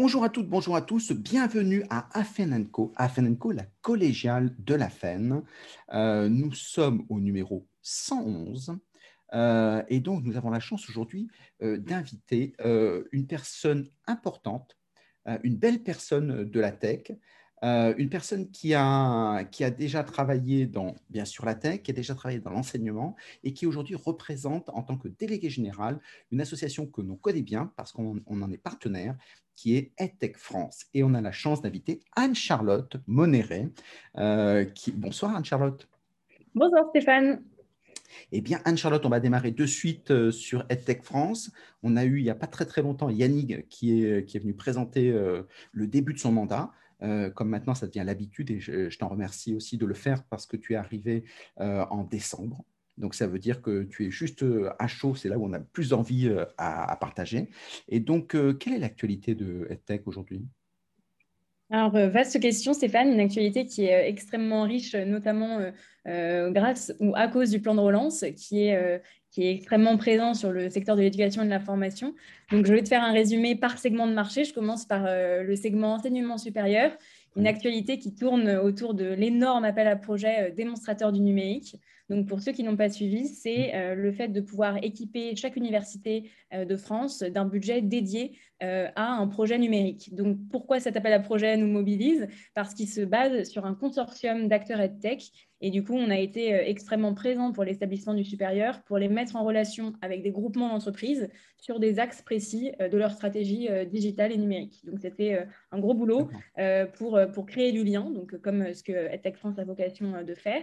Bonjour à toutes, bonjour à tous, bienvenue à Afenenco, Afenenco, la collégiale de la FEN. Euh, nous sommes au numéro 111 euh, et donc nous avons la chance aujourd'hui euh, d'inviter une personne importante, une belle personne de la tech, une personne qui a, qui a déjà travaillé dans, bien sûr, la tech, qui a déjà travaillé dans l'enseignement et qui aujourd'hui représente en tant que délégué général une association que l'on connaît bien parce qu'on en est partenaire, qui est EdTech France. Et on a la chance d'inviter Anne-Charlotte Monéré. Euh, qui... Bonsoir Anne-Charlotte. Bonsoir Stéphane. Eh bien, Anne-Charlotte, on va démarrer de suite euh, sur EdTech France. On a eu, il n'y a pas très très longtemps, Yannick qui est, qui est venu présenter le début de son mandat. Euh, comme maintenant ça devient l'habitude, et je, t'en remercie aussi de le faire parce que tu es arrivé euh, en décembre. Donc ça veut dire que tu es juste euh, à chaud, c'est là où on a plus envie à, partager. Et donc, quelle est l'actualité de EdTech aujourd'hui? Alors, vaste question, Stéphane, une actualité qui est extrêmement riche, notamment grâce ou à cause du plan de relance, qui est qui est extrêmement présent sur le secteur de l'éducation et de la formation. Donc, je vais te faire un résumé par segment de marché. Je commence par euh, le segment enseignement supérieur, une actualité qui tourne autour de l'énorme appel à projet euh, démonstrateur du numérique. Donc, pour ceux qui n'ont pas suivi, c'est euh, le fait de pouvoir équiper chaque université de France d'un budget dédié à un projet numérique. Donc, pourquoi cet appel à projet nous mobilise? Parce qu'il se base sur un consortium d'acteurs EdTech et du coup, on a été euh, extrêmement présent pour l'établissement du supérieur, pour les mettre en relation avec des groupements d'entreprises sur des axes précis euh, de leur stratégie euh, digitale et numérique. Donc, c'était un gros boulot pour, pour créer du lien, donc, comme ce que EdTech France a vocation de faire.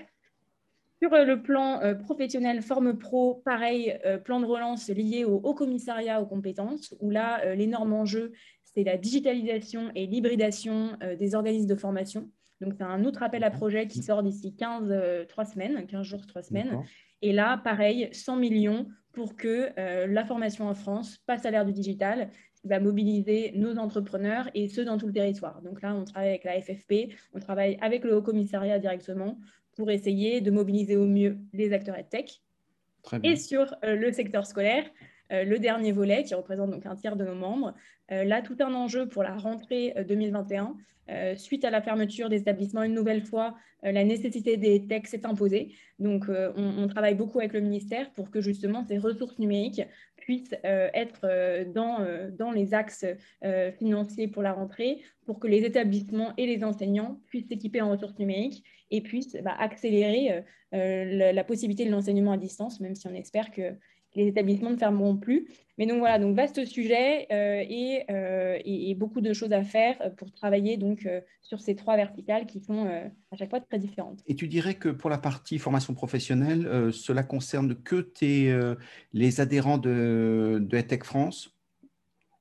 Sur le plan professionnel, Forme Pro, pareil, plan de relance lié au Haut Commissariat aux compétences, où là, l'énorme enjeu, c'est la digitalisation et l'hybridation des organismes de formation. Donc, c'est un autre appel à projet qui sort d'ici 15, 3 euh, semaines, 15 jours, 3 semaines. Et là, pareil, 100 millions pour que euh, la formation en France passe à l'ère du digital, qui va mobiliser nos entrepreneurs et ceux dans tout le territoire. Donc là, on travaille avec la FFP, on travaille avec le Haut Commissariat directement pour essayer de mobiliser au mieux les acteurs EdTech. Et sur euh, le secteur scolaire, le dernier volet, qui représente donc un tiers de nos membres, là, tout un enjeu pour la rentrée 2021, euh, suite à la fermeture des établissements, une nouvelle fois, euh, la nécessité des textes s'est imposée. Donc, euh, on, travaille beaucoup avec le ministère pour que justement ces ressources numériques puissent être dans, dans les axes financiers pour la rentrée, pour que les établissements et les enseignants puissent s'équiper en ressources numériques et puissent bah, accélérer la, possibilité de l'enseignement à distance, même si on espère que les établissements ne fermeront plus. Mais donc voilà, donc vaste sujet euh, euh, et, beaucoup de choses à faire pour travailler donc euh, sur ces trois verticales qui sont à chaque fois très différentes. Et tu dirais que pour la partie formation professionnelle, cela concerne que les adhérents de, de France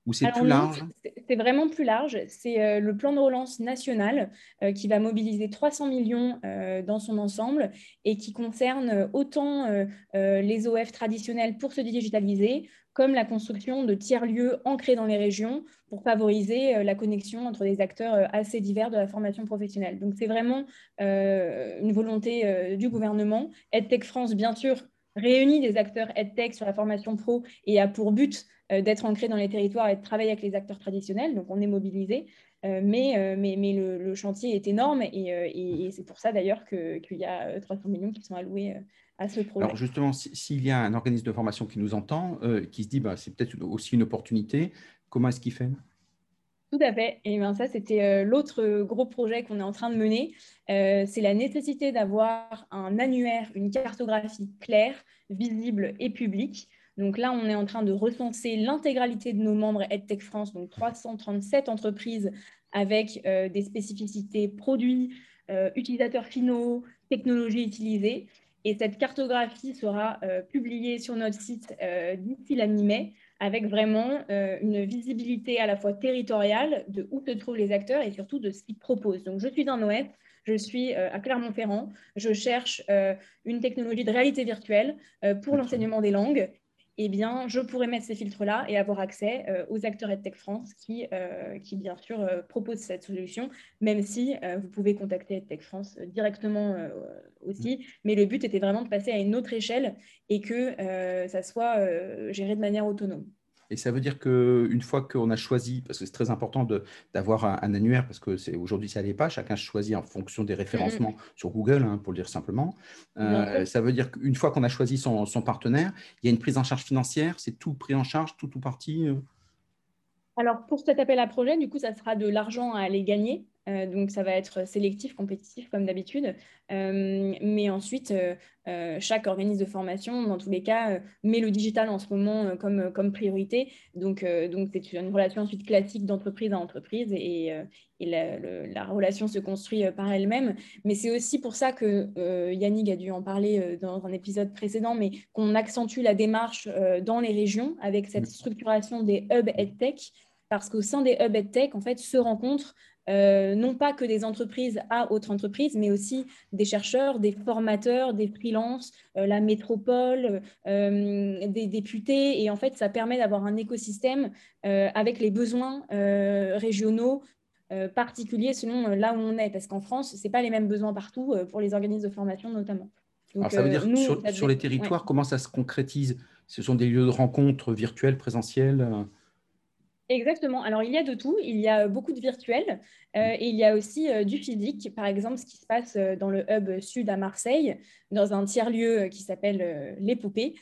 ou c'est plus large? C'est vraiment plus large. C'est euh, le plan de relance national euh, qui va mobiliser 300 millions euh, dans son ensemble et qui concerne autant les OF traditionnels pour se digitaliser comme la construction de tiers-lieux ancrés dans les régions pour favoriser la connexion entre des acteurs assez divers de la formation professionnelle. Donc c'est vraiment une volonté du gouvernement. EdTech France, bien sûr, réunit des acteurs EdTech sur la formation pro et a pour but d'être ancré dans les territoires et de travailler avec les acteurs traditionnels. Donc, on est mobilisé. Euh, mais, euh, mais, mais le, chantier est énorme et, c'est pour ça d'ailleurs qu'il y a 300 millions qui sont alloués à ce projet. Alors justement, s'il y a un organisme de formation qui nous entend, qui se dit bah, c'est peut-être aussi une opportunité, comment est-ce qu'il fait? Tout à fait. Et bien ça, c'était l'autre gros projet qu'on est en train de mener. c'est la nécessité d'avoir un annuaire, une cartographie claire, visible et publique donc là, on est en train de recenser l'intégralité de nos membres EdTech France, donc 337 entreprises avec euh, des spécificités produits, euh, utilisateurs finaux, technologies utilisées. Et cette cartographie sera euh, publiée sur notre site d'ici la mi-mai avec vraiment une visibilité à la fois territoriale de où se trouvent les acteurs et surtout de ce qu'ils proposent. Donc, je suis un OS, je suis à Clermont-Ferrand, je cherche une technologie de réalité virtuelle pour l'enseignement des langues eh bien, je pourrais mettre ces filtres-là et avoir accès euh, aux acteurs EdTech France qui, euh, qui bien sûr, euh, proposent cette solution, même si vous pouvez contacter EdTech France directement aussi. Mm. Mais le but était vraiment de passer à une autre échelle et que ça soit géré de manière autonome. Et ça veut dire qu'une fois qu'on a choisi, parce que c'est très important d'avoir un, annuaire, parce que aujourd'hui, ça n'est pas, chacun choisit en fonction des référencements mm, mm. sur Google, hein, pour le dire simplement. Euh, ça veut dire qu'une fois qu'on a choisi son, partenaire, il y a une prise en charge financière, c'est tout pris en charge, tout ou partie euh? Alors, pour cet appel à projet, du coup, ça sera de l'argent à aller gagner. Euh, donc, ça va être sélectif, compétitif, comme d'habitude. Euh, mais ensuite, euh, chaque organisme de formation, dans tous les cas, met le digital en ce moment comme, comme priorité. Donc, donc c'est une relation ensuite classique d'entreprise à entreprise et, et la, relation se construit par elle-même. Mais c'est aussi pour ça que Yannick a dû en parler dans un épisode précédent, mais qu'on accentue la démarche dans les régions avec cette structuration des hubs EdTech parce qu'au sein des hubs EdTech, en fait, se rencontrent euh, non pas que des entreprises à autres entreprises, mais aussi des chercheurs, des formateurs, des freelances, euh, la métropole, euh, des députés. Et en fait, ça permet d'avoir un écosystème avec les besoins régionaux particuliers selon là où on est. Parce qu'en France, ce n'est pas les mêmes besoins partout pour les organismes de formation notamment. Alors, ça veut dire sur, sur, les territoires, comment ça se concrétise? Ce sont des lieux de rencontres virtuels, présentiels Exactement. Alors, il y a de tout. Il y a beaucoup de virtuels euh, et il y a aussi euh, du physique. Par exemple, ce qui se passe euh, dans le hub sud à Marseille, dans un tiers-lieu qui s'appelle Les Poupées,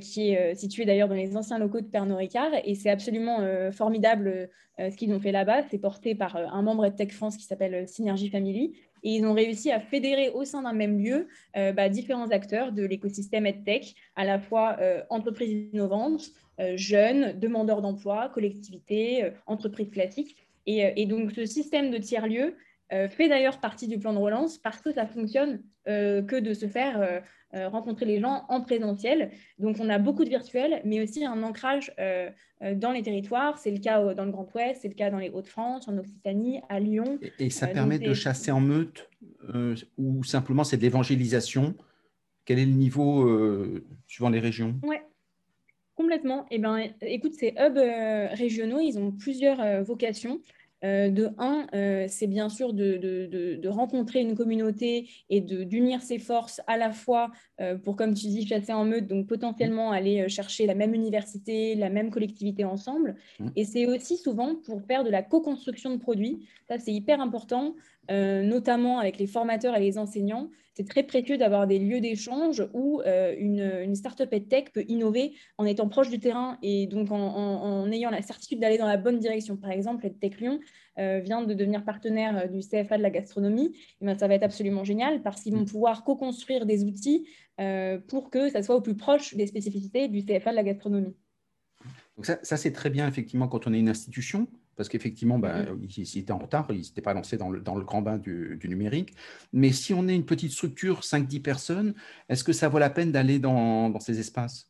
qui est situé d'ailleurs dans les anciens locaux de Pernod Ricard. Et c'est absolument formidable ce qu'ils ont fait là-bas. C'est porté par un membre de Tech France qui s'appelle Synergie Family. Et ils ont réussi à fédérer au sein d'un même lieu bah, différents acteurs de l'écosystème EdTech, à la fois entreprises innovantes, euh, jeunes, demandeurs d'emploi, collectivités, euh, entreprises classiques. Euh, et, donc, ce système de tiers-lieux fait d'ailleurs partie du plan de relance parce que ça fonctionne que de se faire rencontrer les gens en présentiel. Donc, on a beaucoup de virtuels, mais aussi un ancrage dans les territoires. C'est le cas dans le Grand Ouest, c'est le cas dans les Hauts-de-France, en Occitanie, à Lyon. Et, ça permet de chasser en meute ou simplement c'est de l'évangélisation Quel est le niveau suivant les régions? Ouais. Complètement. Eh ben, écoute, ces hubs euh, régionaux, ils ont plusieurs euh, vocations. Euh, de un, c'est bien sûr de, rencontrer une communauté et d'unir ses forces à la fois pour, comme tu dis, chasser en meute, donc potentiellement aller chercher la même université, la même collectivité ensemble. Mmh. Et c'est aussi souvent pour faire de la co-construction de produits. Ça, c'est hyper important. Notamment avec les formateurs et les enseignants, c'est très précieux d'avoir des lieux d'échange où euh, une, une startup EdTech peut innover en étant proche du terrain et donc en, ayant la certitude d'aller dans la bonne direction. Par exemple, EdTech Lyon euh, vient de devenir partenaire du CFA de la gastronomie. Et eh ça va être absolument génial parce qu'ils vont pouvoir co-construire des outils pour que ça soit au plus proche des spécificités du CFA de la gastronomie. Donc ça, ça c'est très bien effectivement quand on est une institution parce qu'effectivement, bah, mm-hmm. ils, étaient en retard, ils n'étaient pas lancés dans le, dans le grand bain du, numérique. Mais si on est une petite structure, 5-10 personnes, est-ce que ça vaut la peine d'aller dans, dans, ces espaces?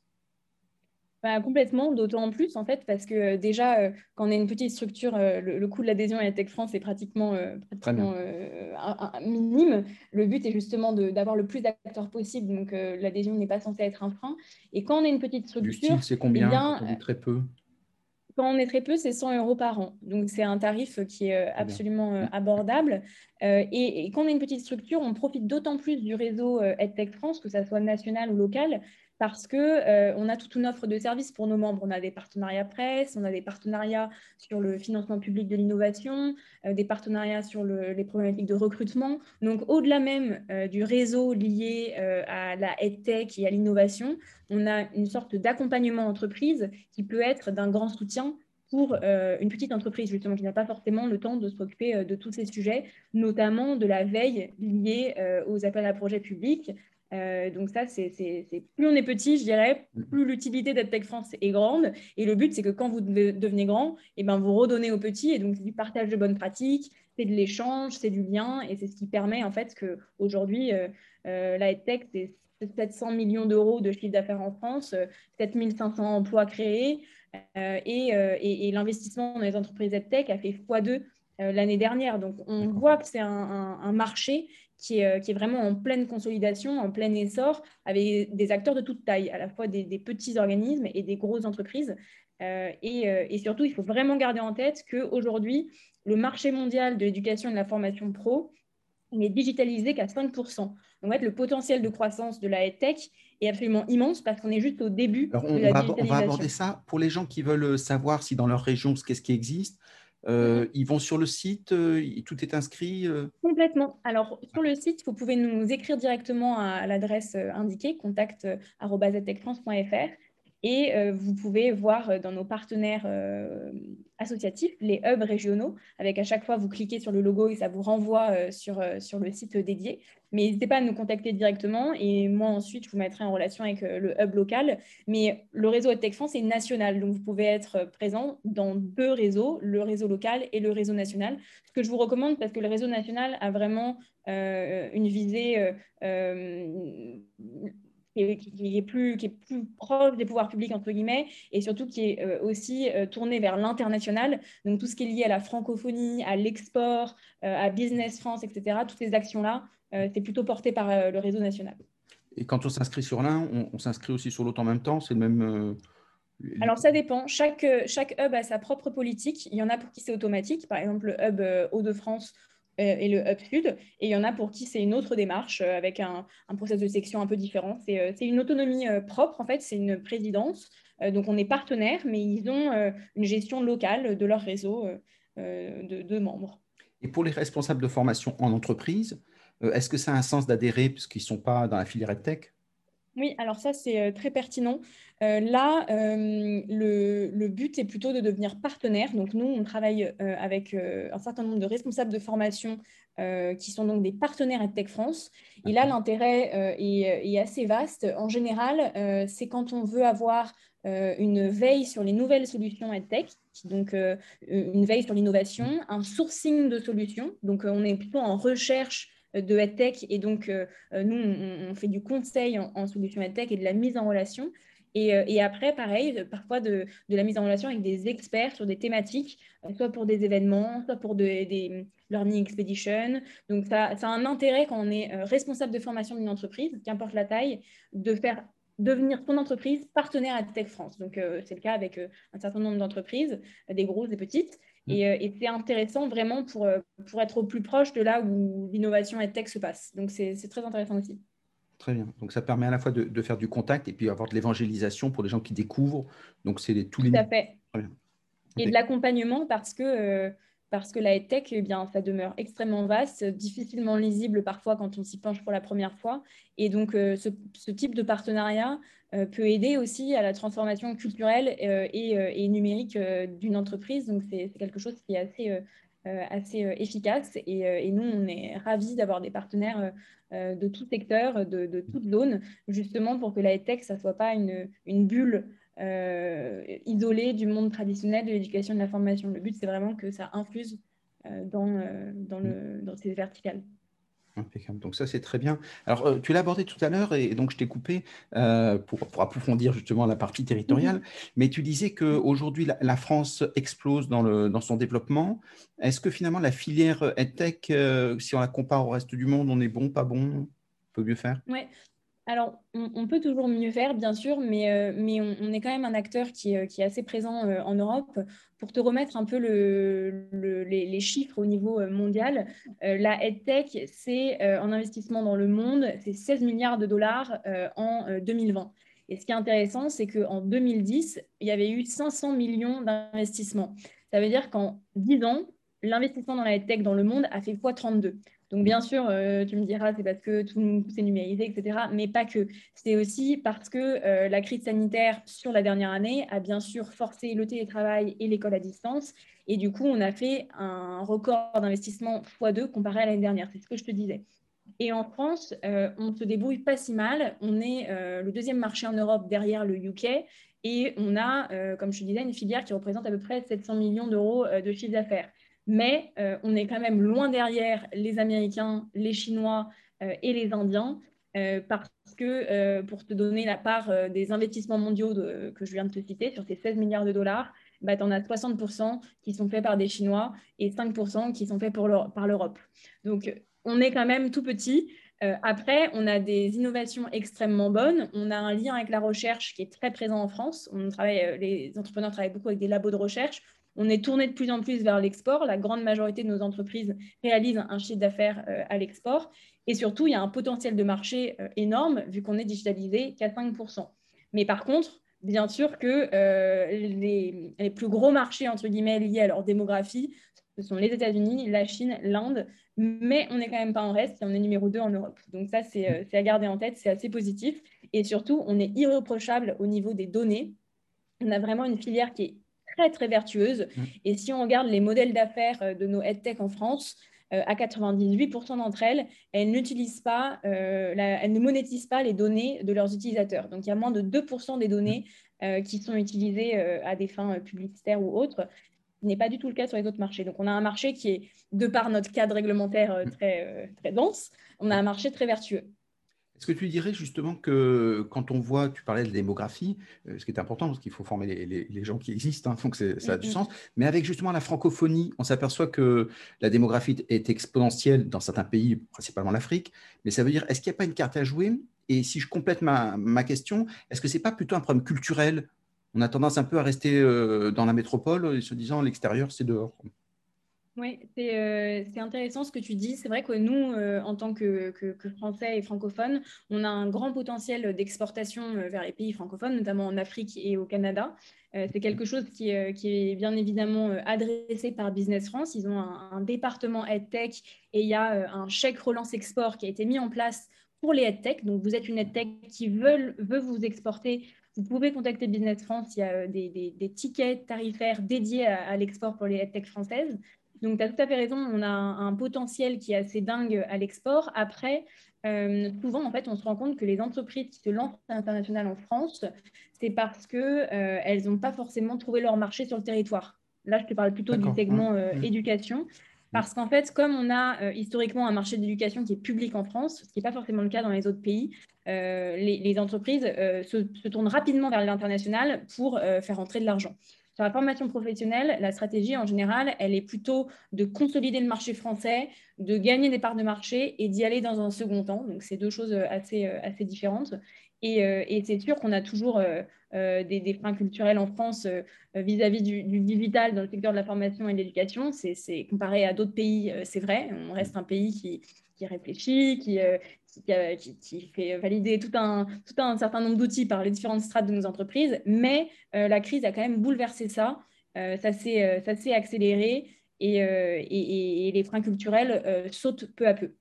Bah, complètement, d'autant plus en fait, parce que euh, déjà, euh, quand on est une petite structure, euh, le, coût de l'adhésion à la Tech France est pratiquement, minime. Le but est justement d'avoir le plus d'acteurs possible, donc l'adhésion n'est pas censée être un frein. Et quand on est une petite structure, c'est combien? eh Très peu. Quand on est très peu, c'est 100 euros par an. Donc, c'est un tarif qui est euh, absolument euh, abordable. Euh, et, quand on est une petite structure, on profite d'autant plus du réseau EdTech France, que ça soit national ou local, parce qu'on euh, on a toute une offre de services pour nos membres. On a des partenariats presse, on a des partenariats sur le financement public de l'innovation, euh, des partenariats sur les problématiques de recrutement. Donc, au-delà même euh, du réseau lié à la EdTech et à l'innovation, on a une sorte d'accompagnement entreprise qui peut être d'un grand soutien pour une petite entreprise, justement, qui n'a pas forcément le temps de s'occuper de tous ces sujets, notamment de la veille liée aux appels à projets publics, euh, donc ça, c'est plus on est petit, je dirais, mm-hmm. plus l'utilité d'EdTech France est grande. Et le but, c'est que quand vous devenez grand, et eh ben, vous redonnez aux petits. Et donc, c'est du partage de bonnes pratiques, c'est de l'échange, c'est du lien. Et c'est ce qui permet, en fait, qu'aujourd'hui, euh, euh, la EdTech, c'est 700 millions d'euros de chiffre d'affaires en France, 7500 emplois créés. et, et, l'investissement dans les entreprises EdTech a fait x2 l'année dernière. Donc, on voit que c'est un, un, marché euh, qui est, vraiment en pleine consolidation, en plein essor, avec des acteurs de toute taille, à la fois des, petits organismes et des grosses entreprises. Euh, euh, et, surtout, il faut vraiment garder en tête qu'aujourd'hui, le marché mondial de l'éducation et de la formation pro n'est digitalisé qu'à 5%. Donc, en fait, le potentiel de croissance de la tech est absolument immense parce qu'on est juste au début on, de la va, on va aborder ça pour les gens qui veulent savoir si dans leur région, qu'est-ce qui existe. Euh, ils vont sur le site, euh, tout est inscrit euh Complètement. Alors, sur le site, vous pouvez nous écrire directement à, l'adresse indiquée, contact.zetechfrance.fr. Et euh, vous pouvez voir euh, dans nos partenaires euh, associatifs les hubs régionaux, avec à chaque fois, vous cliquez sur le logo et ça vous renvoie sur, sur le site dédié. Mais n'hésitez pas à nous contacter directement et moi ensuite, je vous mettrai en relation avec le hub local. Mais le réseau Tech France est national, donc vous pouvez être présent dans deux réseaux, le réseau local et le réseau national. Ce que je vous recommande parce que le réseau national a vraiment une visée qui est, plus, qui est plus proche des pouvoirs publics, entre guillemets, et surtout qui est euh, aussi euh, tourné vers l'international. Donc, tout ce qui est lié à la francophonie, à l'export, euh, à Business France, etc., toutes ces actions-là, c'est plutôt porté par le réseau national. Et quand on s'inscrit sur l'un, on, s'inscrit aussi sur l'autre en même temps C'est le même. Alors, ça dépend. Chaque, chaque hub a sa propre politique. Il y en a pour qui c'est automatique. Par exemple, le hub Hauts-de-France et le Hub Sud. Et il y en a pour qui c'est une autre démarche euh, avec un, un processus de section un peu différent. C'est euh, une autonomie propre, en fait, c'est une présidence. donc on est partenaire, mais ils ont une gestion locale de leur réseau de, de, membres. Et pour les responsables de formation en entreprise, est-ce que ça a un sens d'adhérer puisqu'ils ne sont pas dans la filière tech oui, alors ça, c'est très pertinent. là, le, but est plutôt de devenir partenaire. Donc, nous, on travaille avec un certain nombre de responsables de formation qui sont donc des partenaires EdTech France. Et là, l'intérêt est, assez vaste. En général, c'est quand on veut avoir une veille sur les nouvelles solutions EdTech, donc une veille sur l'innovation, un sourcing de solutions. Donc, on est plutôt en recherche de EdTech. Et donc, euh, nous, on, fait du conseil en, solution EdTech et de la mise en relation. Et, euh, après, pareil, parfois de, de, la mise en relation avec des experts sur des thématiques, euh, soit pour des événements, soit pour des learning expeditions. Donc, ça, ça, a un intérêt quand on est responsable de formation d'une entreprise, qu'importe la taille, de faire devenir son entreprise partenaire à Tech France. Donc, c'est le cas avec un certain nombre d'entreprises, des grosses, des petites. Mm. Euh, et, c'est intéressant vraiment pour, euh, pour être au plus proche de là où l'innovation et tech se passe. Donc, c'est très intéressant aussi. Très bien. Donc, ça permet à la fois de, faire du contact et puis avoir de l'évangélisation pour les gens qui découvrent. Donc, c'est tous les. Tout à fait. Et de l'accompagnement parce que, euh, parce que la tech, eh bien, ça demeure extrêmement vaste, difficilement lisible parfois quand on s'y penche pour la première fois. Et donc, ce, ce, type de partenariat euh, peut aider aussi à la transformation culturelle euh, euh, et, numérique d'une entreprise. Donc, c'est quelque chose qui est assez, efficace. Et, nous, on est ravis d'avoir des partenaires de tout secteur, de, toute zone, justement pour que la tech, ça ne soit pas une, bulle isolée du monde traditionnel de l'éducation et de la formation. Le but, c'est vraiment que ça infuse dans ces verticales. Impeccable. Donc ça, c'est très bien. Alors, euh, tu l'as abordé tout à l'heure et, donc je t'ai coupé euh, pour, approfondir justement la partie territoriale. Mhm. Mais tu disais qu'aujourd'hui, la, la France explose dans, le, dans son développement. Est-ce que finalement, la filière EdTech, euh, si on la compare au reste du monde, on est bon, pas bon, on peut mieux faire? Oui, alors, on, peut toujours mieux faire, bien sûr, mais, euh, on, est quand même un acteur qui, euh, est assez présent euh, en Europe. Pour te remettre un peu le, les, chiffres au niveau mondial, la EdTech, c'est en investissement dans le monde, c'est 16 milliards de dollars en 2020. Et ce qui est intéressant, c'est qu'en 2010, il y avait eu 500 millions d'investissements. Ça veut dire qu'en 10 ans, l'investissement dans la EdTech dans le monde a fait x32. Donc, bien sûr, euh, tu me diras, c'est parce que tout s'est numérisé, etc. Mais pas que. C'est aussi parce que euh, la crise sanitaire sur la dernière année a bien sûr forcé le télétravail et l'école à distance. Et du coup, on a fait un record d'investissement x2 comparé à l'année dernière. C'est ce que je te disais. Et en France, euh, on se débrouille pas si mal. On est le deuxième marché en Europe derrière le UK. Et on a, comme je te disais, une filière qui représente à peu près 700 millions d'euros de chiffre d'affaires mais euh, on est quand même loin derrière les Américains, les Chinois euh, et les Indiens, euh, parce que pour te donner la part des investissements mondiaux que je viens de te citer, sur ces 16 milliards de dollars, bah, tu en as 60% qui sont faits par des Chinois et 5% qui sont faits par l'Europe. Donc, on est quand même tout petit. après, on a des innovations extrêmement bonnes. On a un lien avec la recherche qui est très présent en France. On travaille, les entrepreneurs travaillent beaucoup avec des labos de recherche On est tourné de plus en plus vers l'export. La grande majorité de nos entreprises réalisent un chiffre d'affaires à l'export. Et surtout, il y a un potentiel de marché énorme vu qu'on est digitalisé qu'à 5%. Mais par contre, bien sûr que les, les, plus gros marchés, entre guillemets, liés à leur démographie, ce sont les États-Unis, la Chine, l'Inde, mais on n'est quand même pas en reste et on est numéro 2 en Europe. Donc ça, c'est à garder en tête, c'est assez positif. Et surtout, on est irréprochable au niveau des données. On a vraiment une filière qui est très, très vertueuse. Mmh. Et si on regarde les modèles d'affaires de nos EdTech en France, à 98% d'entre elles, elles n'utilisent pas, elles ne monétisent pas les données de leurs utilisateurs. Donc, il y a moins de 2% des données qui sont utilisées à des fins publicitaires ou autres n'est pas du tout le cas sur les autres marchés. Donc, on a un marché qui est, de par notre cadre réglementaire euh, très, euh, très dense, on a un marché très vertueux. Est-ce que tu dirais justement que quand on voit, tu parlais de démographie, euh, ce qui est important parce qu'il faut former les, gens qui existent, hein, donc ça a du sens, mais avec justement la francophonie, on s'aperçoit que la démographie est exponentielle dans certains pays, principalement l'Afrique, mais ça veut dire, est-ce qu'il n'y a pas une carte à jouer? Et si je complète ma, ma question, est-ce que ce n'est pas plutôt un problème culturel? On a tendance un peu à rester euh, dans la métropole et se disant l'extérieur, c'est dehors. Oui, euh, c'est intéressant ce que tu dis. C'est vrai que nous, euh, en tant que, Français et francophones, on a un grand potentiel d'exportation vers les pays francophones, notamment en Afrique et au Canada. c'est quelque chose qui, est bien évidemment adressé par Business France. Ils ont un, département EdTech et il y a un chèque relance export qui a été mis en place pour les EdTech. Donc, vous êtes une EdTech qui veut, veut vous exporter vous pouvez contacter Business France, il y a euh, des, tickets tarifaires dédiés à, l'export pour les EdTech françaises. Donc, tu as tout à fait raison, on a un, potentiel qui est assez dingue à l'export. Après, euh, souvent, en fait, on se rend compte que les entreprises qui se lancent à l'international en France, c'est parce qu'elles euh, n'ont pas forcément trouvé leur marché sur le territoire. Là, je te parle plutôt du segment mmh. Mmh. éducation. Parce qu'en fait, comme on a euh, historiquement un marché d'éducation qui est public en France, ce qui n'est pas forcément le cas dans les autres pays, euh, les, entreprises euh, se, tournent rapidement vers l'international pour faire entrer de l'argent. Sur la formation professionnelle, la stratégie en général, elle est plutôt de consolider le marché français, de gagner des parts de marché et d'y aller dans un second temps. Donc, c'est deux choses assez, assez différentes. Euh, et, c'est sûr qu'on a toujours euh, euh, des, freins culturels en France vis-à-vis du, digital dans le secteur de la formation et de l'éducation. C'est comparé à d'autres pays, c'est vrai. On reste un pays qui, réfléchit, qui, qui, fait valider tout un, tout un certain nombre d'outils par les différentes strates de nos entreprises. Mais la crise a quand même bouleversé ça. ça s'est accéléré et, et, les freins culturels sautent peu à peu.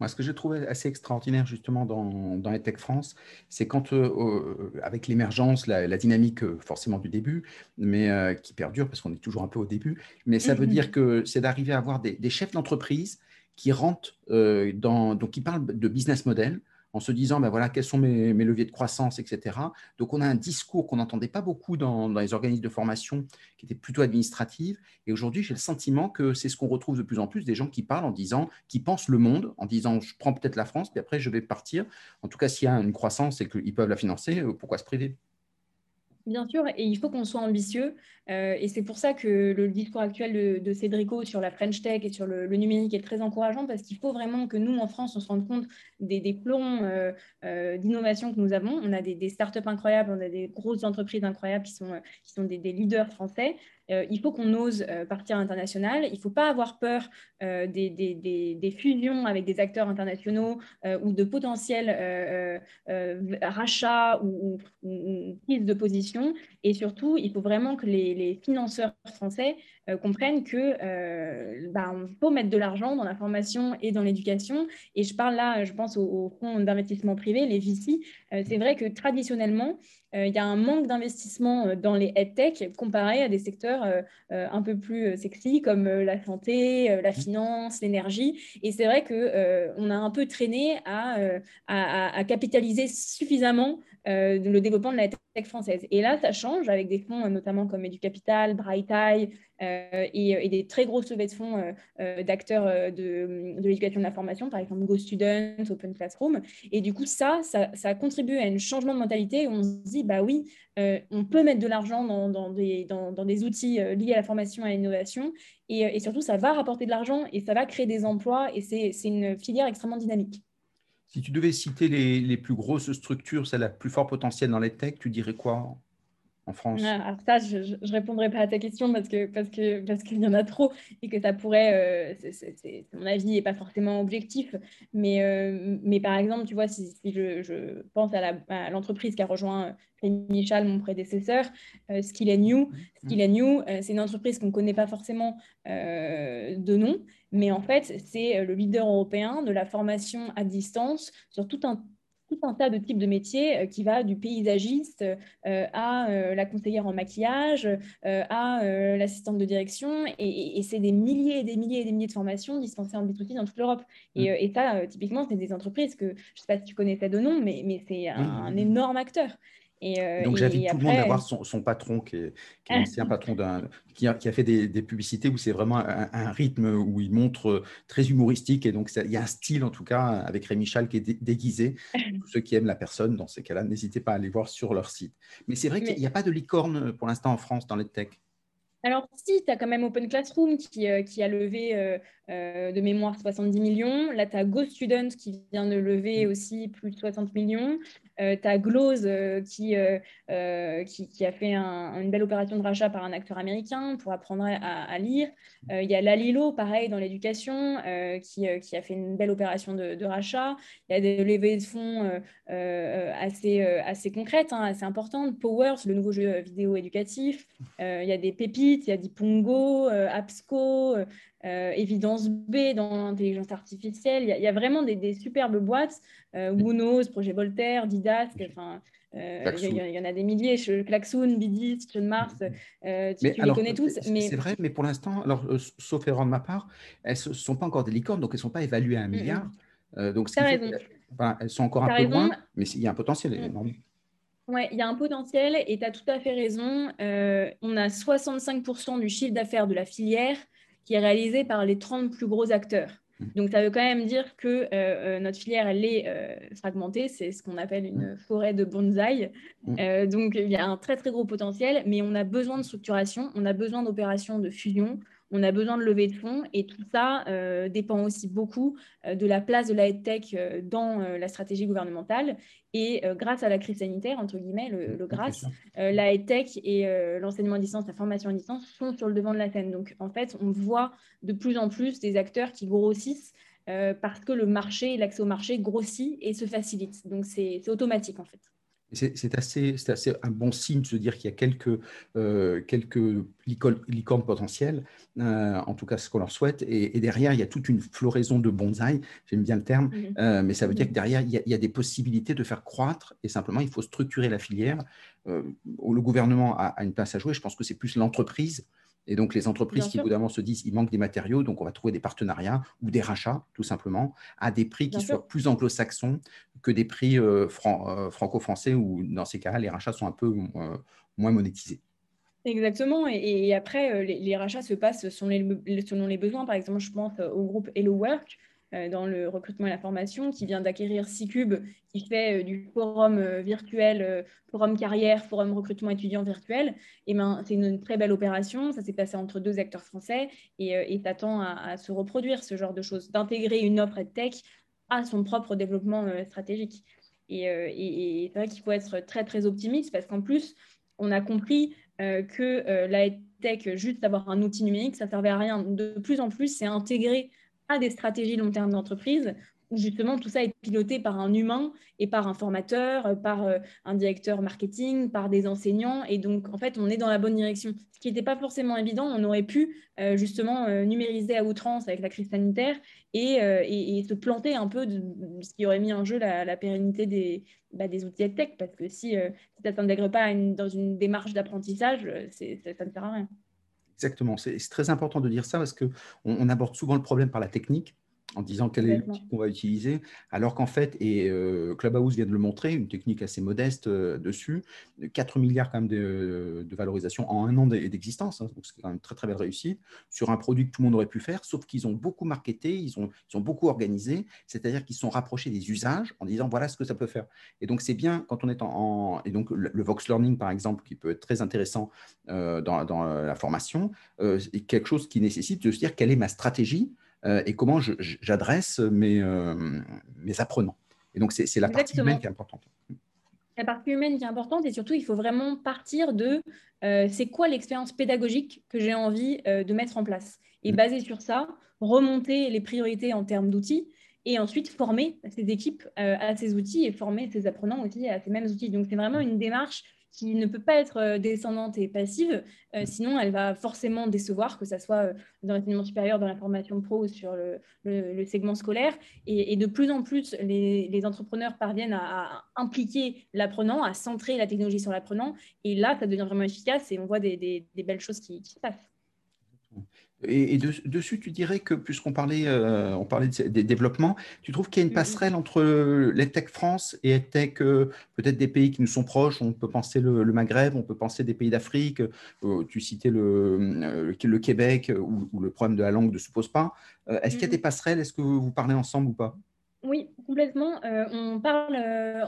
Moi, ce que j'ai trouvé assez extraordinaire justement dans, dans Tech France, c'est quand, euh, euh, avec l'émergence, la, dynamique euh, forcément du début, mais qui perdure parce qu'on est toujours un peu au début, mais ça veut dire que c'est d'arriver à avoir des, des chefs d'entreprise qui rentrent dans, donc qui parlent de business model, en se disant, ben voilà, quels sont mes, leviers de croissance, etc. Donc, on a un discours qu'on n'entendait pas beaucoup dans, les organismes de formation, qui était plutôt administratif. Et aujourd'hui, j'ai le sentiment que c'est ce qu'on retrouve de plus en plus, des gens qui parlent en disant, qui pensent le monde, en disant, je prends peut-être la France, puis après, je vais partir. En tout cas, s'il y a une croissance et qu'ils peuvent la financer, euh, pourquoi se priver? Bien sûr, et il faut qu'on soit ambitieux. Euh, et c'est pour ça que le discours actuel de, Cédrico sur la French Tech et sur le, numérique est très encourageant parce qu'il faut vraiment que nous, en France, on se rende compte des, des plombs euh, euh, d'innovation que nous avons. On a des, des, startups incroyables, on a des grosses entreprises incroyables qui sont, qui sont des, leaders français. Il faut qu'on ose partir à l'international. Il ne faut pas avoir peur des, fusions avec des acteurs internationaux ou de potentiels rachats ou, ou, prises de position. Et surtout, il faut vraiment que les, financeurs français euh, comprennent que euh, bah, on faut mettre de l'argent dans la formation et dans l'éducation. Et je parle là, je pense aux, fonds d'investissement privé, les VC. Euh, c'est vrai que traditionnellement, il y a un manque d'investissement dans les EdTech comparé à des secteurs un peu plus sexy comme la santé, la finance, l'énergie. Et c'est vrai qu'on a un peu traîné à, à, à capitaliser suffisamment le développement de la tech française. Et là, ça change avec des fonds notamment comme EduCapital, Bright Eye, euh, et, des très grosses levées de fonds euh, euh, d'acteurs de, de l'éducation de la formation, par exemple GoStudent, Open Classroom. Et du coup, ça, ça, ça contribue à un changement de mentalité où on se dit, bah oui, on peut mettre de l'argent dans, des, outils liés à la formation et à l'innovation. Et, et, surtout, ça va rapporter de l'argent et ça va créer des emplois. Et c'est une filière extrêmement dynamique. Si tu devais citer les, les plus grosses structures, celle la plus fort potentiel dans les tech, tu dirais quoi? En France. Ah, Alors ça, je ne répondrai pas à ta question parce que parce que parce qu'il y en a trop et que ça pourrait, euh, mon avis n'est pas forcément objectif, mais euh, mais par exemple, tu vois, si, je, je, pense à l'entreprise qui a rejoint Rémi Michal, mon prédécesseur, euh, Skill New. Skill New, c'est une entreprise qu'on ne connaît pas forcément de nom, mais en fait, c'est le leader européen de la formation à distance sur tout un tout un tas de types de métiers euh, qui va du paysagiste euh, à euh, la conseillère en maquillage, à l'assistante de direction. Et, c'est des milliers et des milliers et des milliers de formations dispensées en B2C dans toute l'Europe. Et, mm. et, ça, typiquement, c'est des entreprises que je ne sais pas si tu connaissais de nom, mais, mais c'est un, énorme acteur. Euh, donc j'invite tout le monde à voir son, patron, qui est, qui l'ancien patron d'un, qui, a, fait des, publicités où c'est vraiment un, rythme où il montre euh, très humoristique et donc il y a un style en tout cas avec Rémi Chal qui est déguisé. Tous ceux qui aiment la personne, dans ces cas-là, n'hésitez pas à aller voir sur leur site. Mais c'est vrai qu'il n'y a pas de licorne pour l'instant en France dans les tech. Alors, si, tu as quand même Open Classroom qui, euh, qui a levé de mémoire 70 millions. Là, tu as Go Student qui vient de lever mm. aussi plus de 60 millions. Euh, tu Glose euh, euh, qui, qui, a fait une belle opération de rachat par un acteur américain pour apprendre à, lire. Il y a Lalilo, pareil, dans l'éducation, qui, qui, a fait une belle opération de, rachat. Il y a des levées de fonds assez, assez concrètes, hein, assez importantes. Powers, le nouveau jeu vidéo éducatif. il y a des pépites, il y a Dipongo, Absco, euh, Évidence B dans l'intelligence artificielle. Il y, a, vraiment des, superbes boîtes. Euh, Projet Voltaire, Didask, enfin. Euh, il, y, en a des milliers, Klaxoon, Bidis, John Mars, euh, tu, les connais tous. Mais... C'est vrai, mais pour l'instant, alors sauf erreur de ma part, elles ne sont pas encore des licornes, donc elles ne sont pas évaluées à un milliard. donc, raison. elles sont encore un peu loin, mais il y a un potentiel énorme. Oui, il y a un potentiel et tu as tout à fait raison. on a 65% du chiffre d'affaires de la filière qui est réalisé par les 30 plus gros acteurs. Mmh. Donc, ça veut quand même dire que euh, euh, notre filière, elle est euh, fragmentée. C'est ce qu'on appelle une mmh. forêt de bonsaï. Mmh. donc, il y a un très, très gros potentiel, mais on a besoin de structuration, on a besoin d'opérations de fusion, on a besoin de lever de fonds et tout ça euh, dépend aussi beaucoup euh, de la place de la tech euh, dans la stratégie gouvernementale. Et grâce à la crise sanitaire, entre guillemets, le, le grâce, la tech et l'enseignement à distance, la formation à distance sont sur le devant de la scène. Donc en fait, on voit de plus en plus des acteurs qui grossissent parce que le marché, l'accès au marché grossit et se facilite. Donc c'est automatique en fait. C'est assez, assez, un bon signe de se dire qu'il y a quelques, euh, quelques licornes potentielles, euh, en tout cas ce qu'on leur souhaite, et, derrière, il y a toute une floraison de bonsaï, j'aime bien le terme, mmh euh, mais ça veut dire que derrière, il y, a, des possibilités de faire croître, et simplement, il faut structurer la filière. le gouvernement a, a, une place à jouer, je pense que c'est plus l'entreprise et donc, les entreprises qui, évidemment, se disent il manque des matériaux, donc on va trouver des partenariats ou des rachats, tout simplement, à des prix qui soient plus anglo-saxons que des prix euh, euh, franco-français, où dans ces cas-là, les rachats sont un peu euh, moins monétisés. Exactement. Et, après, les, rachats se passent selon les, selon les besoins. Par exemple, je pense au groupe Hello Work, dans le recrutement et la formation, qui vient d'acquérir C-Cube, qui fait euh, du forum euh, virtuel, forum carrière, forum recrutement étudiant virtuel. Et ben, c'est une, très belle opération. Ça s'est passé entre deux acteurs français et, t'attends à, à, se reproduire ce genre de choses, d'intégrer une offre tech à son propre développement stratégique. Et, c'est vrai qu'il faut être très, très optimiste parce qu'en plus, on a compris que la tech, juste avoir un outil numérique, ça ne servait à rien. De plus en plus, c'est intégrer des stratégies long terme d'entreprise où justement tout ça est piloté par un humain et par un formateur, par euh, un directeur marketing, par des enseignants. Et donc, en fait, on est dans la bonne direction. Ce qui n'était pas forcément évident, on aurait pu euh, justement euh, numériser à outrance avec la crise sanitaire et, et, se planter un peu de, ce qui aurait mis en jeu la, pérennité des, bah, des outils de tech. Parce que si, si ça ne s'intègre pas dans une démarche d'apprentissage, ça, ça ne sert à rien. Exactement. C'est très important de dire ça parce qu'on on aborde souvent le problème par la technique en disant quel est l'outil qu'on va utiliser, alors qu'en fait, et euh, Clubhouse vient de le montrer, une technique assez modeste euh, dessus, 4 milliards quand même de, valorisation en un an d'existence, hein, donc c'est quand même très très belle réussite, sur un produit que tout le monde aurait pu faire, sauf qu'ils ont beaucoup marketé, ils ont, ils ont beaucoup organisé, c'est-à-dire qu'ils sont rapprochés des usages en disant voilà ce que ça peut faire. Et donc c'est bien quand on est en, et donc le, Vox Learning par exemple, qui peut être très intéressant euh, dans, dans, la formation, est quelque chose qui nécessite de se dire quelle est ma stratégie et comment j'adresse mes, euh, mes apprenants. Et donc, c'est la partie humaine qui est importante. la partie humaine qui est importante et surtout, il faut vraiment partir de c'est quoi l'expérience pédagogique que j'ai envie de mettre en place. Et mm. basé sur ça, remonter les priorités en termes d'outils et ensuite former ces équipes à ces outils et former ces apprenants aussi à ces mêmes outils. Donc, c'est vraiment une démarche qui ne peut pas être euh, descendante et passive, euh, sinon elle va forcément décevoir, que ce soit euh, dans l'enseignement supérieur, dans la formation pro ou sur le, segment scolaire. Et, de plus en plus, les, entrepreneurs parviennent à, impliquer l'apprenant, à centrer la technologie sur l'apprenant. Et là, ça devient vraiment efficace et on voit des, belles choses qui, qui se passent. Et, dessus, tu dirais que, puisqu'on parlait, euh, on parlait des développements, tu trouves qu'il y a une passerelle entre l'EdTech France et EdTech, euh, peut-être des pays qui nous sont proches? On peut penser le, Maghreb, on peut penser des pays d'Afrique. Euh, tu citais le, le Québec, où, le problème de la langue ne se pose pas. Est-ce qu'il y a des passerelles? Est-ce que vous, parlez ensemble ou pas? Oui, complètement. on parle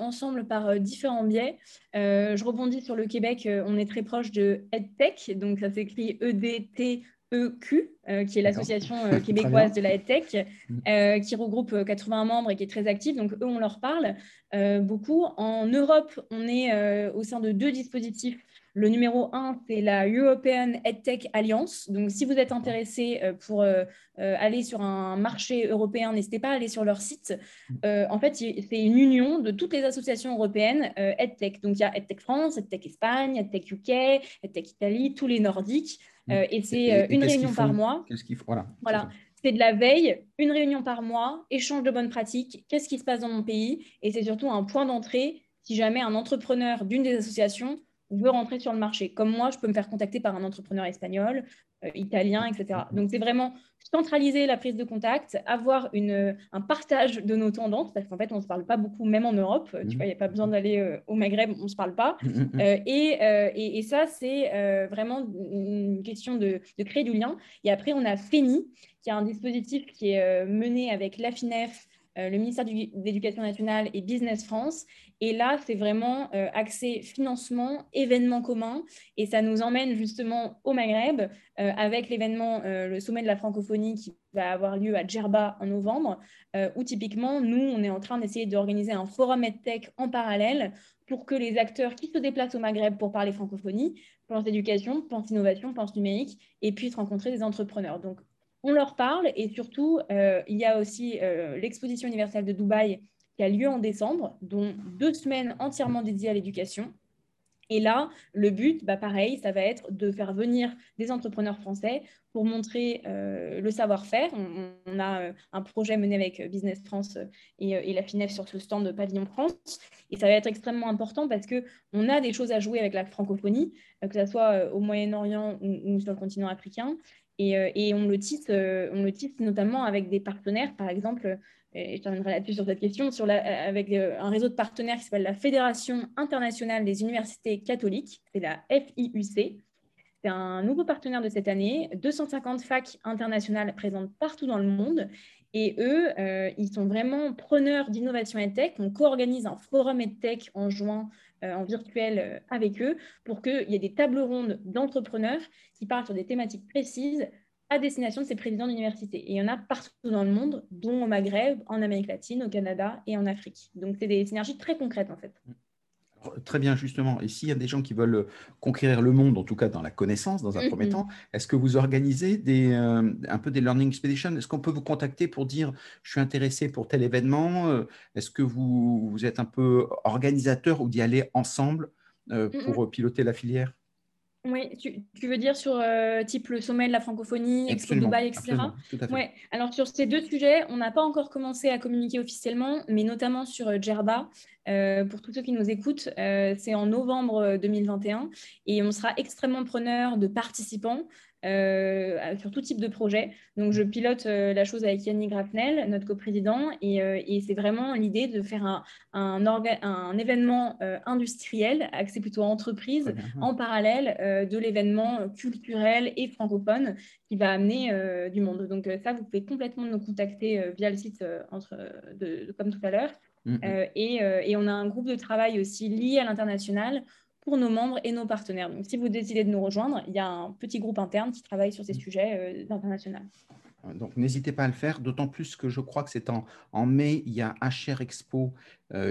ensemble par différents biais. je rebondis sur le Québec. on est très proche de EdTech, donc ça s'écrit E-D-T EQ, euh, qui est l'association euh, québécoise de la EdTech, mm. euh, qui regroupe 80 membres et qui est très active. Donc, eux, on leur parle beaucoup. En Europe, on est au sein de deux dispositifs. Le numéro un, c'est la European EdTech Alliance. Donc, si vous êtes intéressé pour aller sur un marché européen, n'hésitez pas à aller sur leur site. Mm. en fait, c'est une union de toutes les associations européennes EdTech. Donc, il y a EdTech France, EdTech Espagne, EdTech UK, EdTech Italie, tous les nordiques. Euh, et c'est euh, une réunion par mois. Qu'est-ce qu'il faut Voilà. voilà. C'est de la veille, une réunion par mois, échange de bonnes pratiques, qu'est-ce qui se passe dans mon pays? Et c'est surtout un point d'entrée si jamais un entrepreneur d'une des associations veut rentrer sur le marché. Comme moi, je peux me faire contacter par un entrepreneur espagnol, euh, italien, etc. Donc, c'est vraiment centraliser la prise de contact, avoir une, un partage de nos tendances, parce qu'en fait, on ne se parle pas beaucoup, même en Europe. Tu mhm. vois, il n'y a pas besoin d'aller euh, au Maghreb, on ne se parle pas. Euh, et, et, ça, c'est vraiment une question de, de, créer du lien. Et après, on a FENI, qui est un dispositif qui est mené avec l'AFINEF, le ministère de l'Éducation nationale et Business France, et là, c'est vraiment euh, accès financement, événements communs. Et ça nous emmène justement au Maghreb euh, avec l'événement, euh, le sommet de la francophonie qui va avoir lieu à Djerba en novembre, où typiquement, nous, on est en train d'essayer d'organiser un forum EdTech en parallèle pour que les acteurs qui se déplacent au Maghreb pour parler francophonie pensent éducation, pensent innovation, pensent numérique et puissent rencontrer des entrepreneurs. Donc, on leur parle et surtout, il y a aussi l'exposition universelle de Dubaï qui a lieu en décembre, dont deux semaines entièrement dédiées à l'éducation. Et là, le but, bah pareil, ça va être de faire venir des entrepreneurs français pour montrer euh, le savoir-faire. On, a euh, un projet mené avec Business France et, la FINEF sur ce stand de Pavillon France. Et ça va être extrêmement important parce qu'on a des choses à jouer avec la francophonie, euh, que ce soit au Moyen-Orient ou, sur le continent africain. Et, et on, le tisse, on le tisse notamment avec des partenaires, par exemple et je terminerai là-dessus sur cette question, avec euh, un réseau de partenaires qui s'appelle la Fédération internationale des universités catholiques, c'est la FIUC. C'est un nouveau partenaire de cette année, 250 facs internationales présentes partout dans le monde. Et eux, euh, ils sont vraiment preneurs d'innovation EdTech. On co-organise un forum EdTech en juin euh, en virtuel avec eux pour qu'il y ait des tables rondes d'entrepreneurs qui parlent sur des thématiques précises à destination de ces présidents d'université. Et il y en a partout dans le monde, dont au Maghreb, en Amérique latine, au Canada et en Afrique. Donc, c'est des synergies très concrètes, en fait. Très bien, justement. Et s'il y a des gens qui veulent conquérir le monde, en tout cas dans la connaissance, dans un premier temps, est-ce que vous organisez des, euh, un peu des Learning Expeditions? Est-ce qu'on peut vous contacter pour dire je suis intéressé pour tel événement euh, Est-ce que vous, vous, êtes un peu organisateur ou d'y aller ensemble euh, pour piloter la filière? Oui, tu, veux dire sur euh, type le sommet de la francophonie, Expo Dubaï, etc. Oui, alors sur ces deux sujets, on n'a pas encore commencé à communiquer officiellement, mais notamment sur euh, Djerba. Euh, pour tous ceux qui nous écoutent, c'est en novembre 2021 et on sera extrêmement preneur de participants. Euh, sur tout type de projet. Donc, je pilote euh, la chose avec Yannick Grafnel, notre coprésident, et, euh, et c'est vraiment l'idée de faire un, un, un événement industriel, axé plutôt entreprise, en parallèle de l'événement culturel et francophone qui va amener du monde. Donc, ça, vous pouvez complètement nous contacter via le site entre, de, comme tout à l'heure. Mm, mm. et, et, on a un groupe de travail aussi lié à l'international pour nos membres et nos partenaires. Donc, si vous décidez de nous rejoindre, il y a un petit groupe interne qui travaille sur ces mm. sujets euh, internationaux. Donc n'hésitez pas à le faire, d'autant plus que je crois que c'est en, en, mai, il y a HR Expo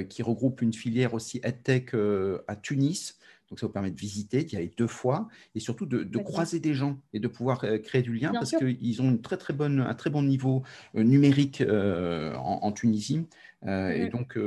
qui regroupe une filière aussi EdTech à Tunis. Donc, ça vous permet de visiter, d'y aller deux fois et surtout de, croiser des gens et de pouvoir euh, créer du lien parce qu'ils ont une très, très bonne, un très bon niveau euh, numérique euh, en, Tunisie. Et donc,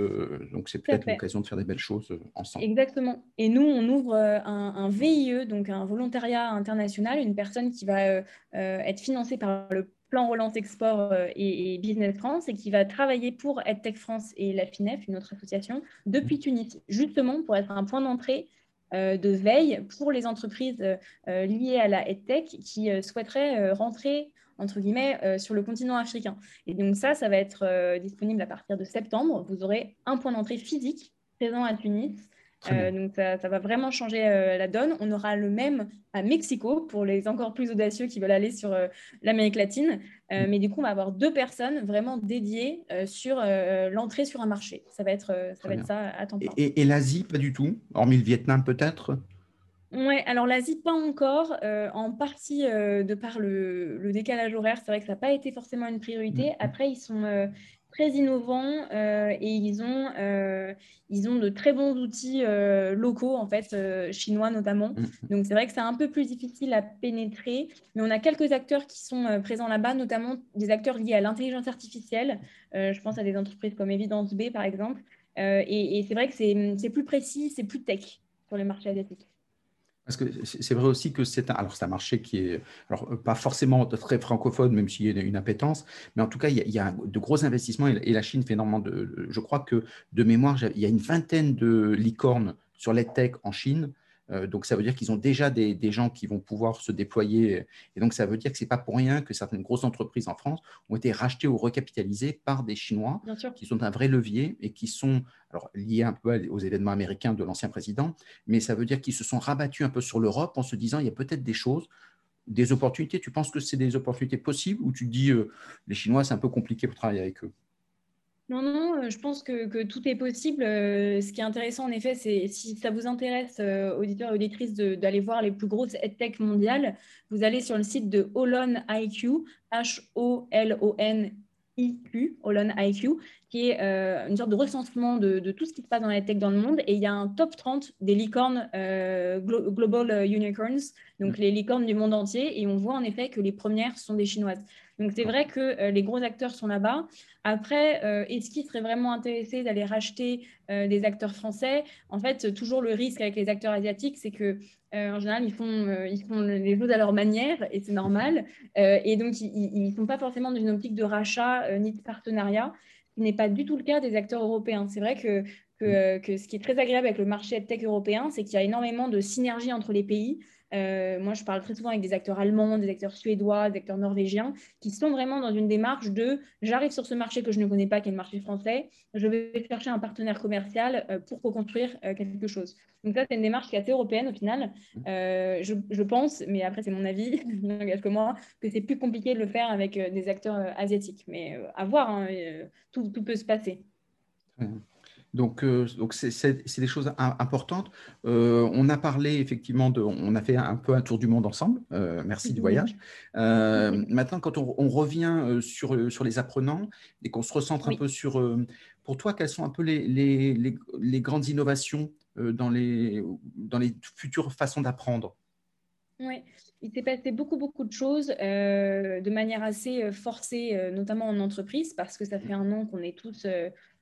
donc c'est peut-être l'occasion de faire des belles choses ensemble. Exactement. Et nous, on ouvre un, VIE, donc un volontariat international, une personne qui va être financée par le plan Relance Export et, Business France et qui va travailler pour EdTech France et la FINEF, une autre association, depuis mmh. Tunis, justement pour être un point d'entrée euh, de veille pour les entreprises euh, euh, liées à la EdTech qui souhaiteraient rentrer entre guillemets, sur le continent africain. Et donc ça, ça va être disponible à partir de septembre. Vous aurez un point d'entrée physique présent à Tunis euh, donc ça, va vraiment changer euh, la donne. On aura le même à Mexico pour les encore plus audacieux qui veulent aller sur euh, l'Amérique latine. Mm. Mais du coup, on va avoir deux personnes vraiment dédiées sur l'entrée sur un marché. Ça va être ça, va être ça à temps plein. Et, et l'Asie, pas du tout, hormis le Vietnam peut-être? Oui, alors l'Asie, pas encore. en partie de par le, le décalage horaire, c'est vrai que ça n'a pas été forcément une priorité. Mm. Après, ils sont très innovants euh, et ils ont, euh, ils ont de très bons outils euh, locaux, en fait, chinois notamment. Mm, mm. Donc, c'est vrai que c'est un peu plus difficile à pénétrer, mais on a quelques acteurs qui sont présents là-bas, notamment des acteurs liés à l'intelligence artificielle. je pense à des entreprises comme Evidence B, par exemple. et, et c'est vrai que c'est plus précis, c'est plus tech sur les marchés asiatiques. Parce que c'est vrai aussi que c'est un, marché qui est euh, pas forcément très francophone, même s'il y a une appétence, mais en tout cas, il y a, de gros investissements et la Chine fait énormément de. Je crois que de mémoire, il y a une vingtaine de licornes sur les tech en Chine. Euh, donc, ça veut dire qu'ils ont déjà des, gens qui vont pouvoir se déployer. Et donc, ça veut dire que ce n'est pas pour rien que certaines grosses entreprises en France ont été rachetées ou recapitalisées par des Chinois qui sont un vrai levier et qui sont alors, liés un peu aux événements américains de l'ancien président. Mais ça veut dire qu'ils se sont rabattus un peu sur l'Europe en se disant il y a peut-être des choses des opportunités, tu penses que c'est des opportunités possibles ou tu dis euh, les Chinois, c'est un peu compliqué pour travailler avec eux? Non, non, euh, je pense que, tout est possible. Euh, ce qui est intéressant, en effet, c'est si ça vous intéresse, euh, auditeurs et auditrices, d'aller voir les plus grosses EdTech mondiales, vous allez sur le site de Holon IQ, H-O-L-O-N IQ, IQ, qui est une sorte de recensement de, tout ce qui se passe dans la tech dans le monde. Et il y a un top 30 des licornes Global Unicorns, donc mm. les licornes du monde entier. Et on voit en effet que les premières sont des chinoises. Donc c'est vrai que euh, les gros acteurs sont là-bas. Après, euh, est-ce qu'ils seraient vraiment intéressés d'aller racheter euh, des acteurs français? En fait, toujours le risque avec les acteurs asiatiques, c'est que en général, ils font, ils font les choses à leur manière et c'est normal. et donc, ils ne sont pas forcément dans une optique de rachat ni de partenariat, qui n'est pas du tout le cas des acteurs européens. C'est vrai que que, que, ce qui est très agréable avec le marché tech européen, c'est qu'il y a énormément de synergie entre les pays. Euh, moi, je parle très souvent avec des acteurs allemands, des acteurs suédois, des acteurs norvégiens, qui sont vraiment dans une démarche de j'arrive sur ce marché que je ne connais pas, qui est le marché français, je vais chercher un partenaire commercial euh, pour co-construire euh, quelque chose. Donc ça, c'est une démarche qui est assez européenne au final. Je, pense, mais après c'est mon avis, n'engage que moi, que c'est plus compliqué de le faire avec des acteurs asiatiques. Mais à voir, hein, tout, peut se passer. Donc, euh, donc c'est des choses importantes. Euh, on a parlé effectivement de, on a fait un peu un tour du monde ensemble. Euh, merci du voyage. maintenant, quand on, revient sur, sur les apprenants et qu'on se recentre un peu sur, pour toi, quelles sont un peu les, les, les, grandes innovations dans, les, dans les futures façons d'apprendre? Oui, il s'est passé beaucoup, beaucoup de choses de manière assez forcée, notamment en entreprise, parce que ça fait un an qu'on est tous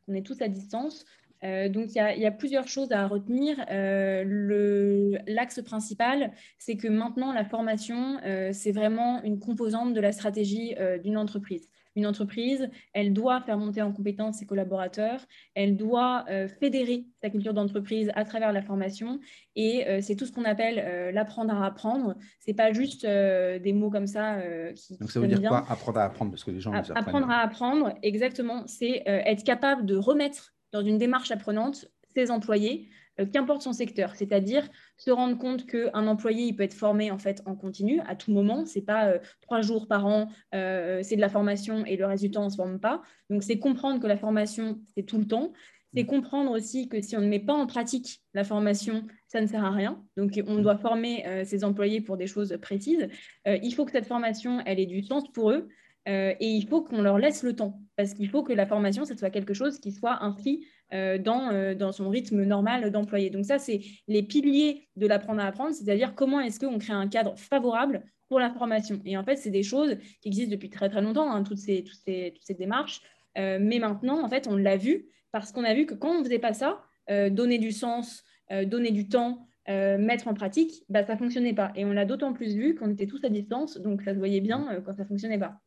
qu'on est tous à distance. Euh, donc, il y, a plusieurs choses à retenir. Euh, l'axe principal, c'est que maintenant, la formation, euh, c'est vraiment une composante de la stratégie d'une entreprise. Une entreprise, elle doit faire monter en compétence ses collaborateurs, elle doit fédérer sa culture d'entreprise à travers la formation, et c'est tout ce qu'on appelle l'apprendre à apprendre. C'est pas juste des mots comme ça qui. Donc ça veut dire quoi apprendre à apprendre parce que les gens. Apprendre à apprendre, exactement. C'est être capable de remettre dans une démarche apprenante ses employés, euh, qu'importe son secteur, c'est-à-dire se rendre compte qu'un employé il peut être formé en fait en continu à tout moment, c'est pas euh, trois jours par an, euh, c'est de la formation et le résultat on se forme pas. Donc c'est comprendre que la formation c'est tout le temps, c'est comprendre aussi que si on ne met pas en pratique la formation, ça ne sert à rien. Donc, on doit former ses employés pour des choses précises. il faut que cette formation, elle ait du sens pour eux. Et il faut qu'on leur laisse le temps, parce qu'il faut que la formation, ce soit quelque chose qui soit inscrit dans, dans son rythme normal d'employé. Donc ça, c'est les piliers de l'apprendre à apprendre, c'est-à-dire comment est-ce qu'on crée un cadre favorable pour la formation. Et en fait, c'est des choses qui existent depuis très très longtemps, hein, toutes, ces, toutes, ces, toutes ces démarches. mais maintenant, en fait, on l'a vu parce qu'on a vu que quand on ne faisait pas ça, donner du sens, donner du temps, euh, mettre en pratique, bah, ça ne fonctionnait pas. Et on l'a d'autant plus vu qu'on était tous à distance, donc ça se voyait bien euh, quand ça ne fonctionnait pas.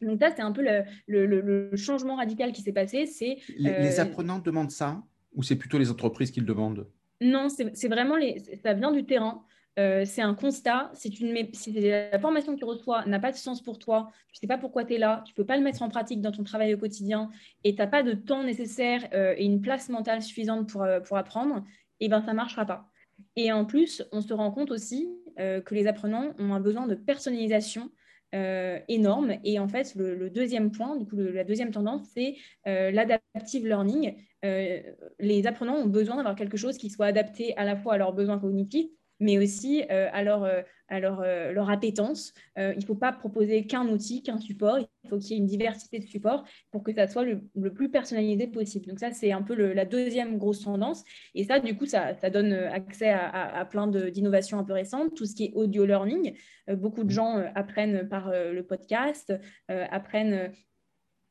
Donc ça, c'est un peu le, changement radical qui s'est passé. C'est les, euh, apprenants demandent ça ou c'est plutôt les entreprises qui le demandent? Non, c'est vraiment les, ça vient du terrain. c'est un constat. C'est une, si la formation que tu reçois n'a pas de sens pour toi, tu ne sais pas pourquoi tu es là, tu ne peux pas le mettre en pratique dans ton travail au quotidien et tu n'as pas de temps nécessaire et une place mentale suffisante pour, pour apprendre, et eh ben ça ne marchera pas. Et en plus, on se rend compte aussi euh, que les apprenants ont un besoin de personnalisation euh, énorme. Et en fait, le, deuxième point, du la deuxième tendance, c'est euh, l'adaptive learning. les apprenants ont besoin d'avoir quelque chose qui soit adapté à la fois à leurs besoins cognitifs, mais aussi à leur à leur, euh, leur appétence. Euh, il ne faut pas proposer qu'un outil, qu'un support. Il faut qu'il y ait une diversité de supports pour que ça soit le, plus personnalisé possible. Donc ça, c'est un peu la deuxième grosse tendance. Et ça, du coup, ça, ça donne accès à, à, plein d'innovations un peu récentes. Tout ce qui est audio learning. Euh, beaucoup de gens apprennent par le podcast, apprennent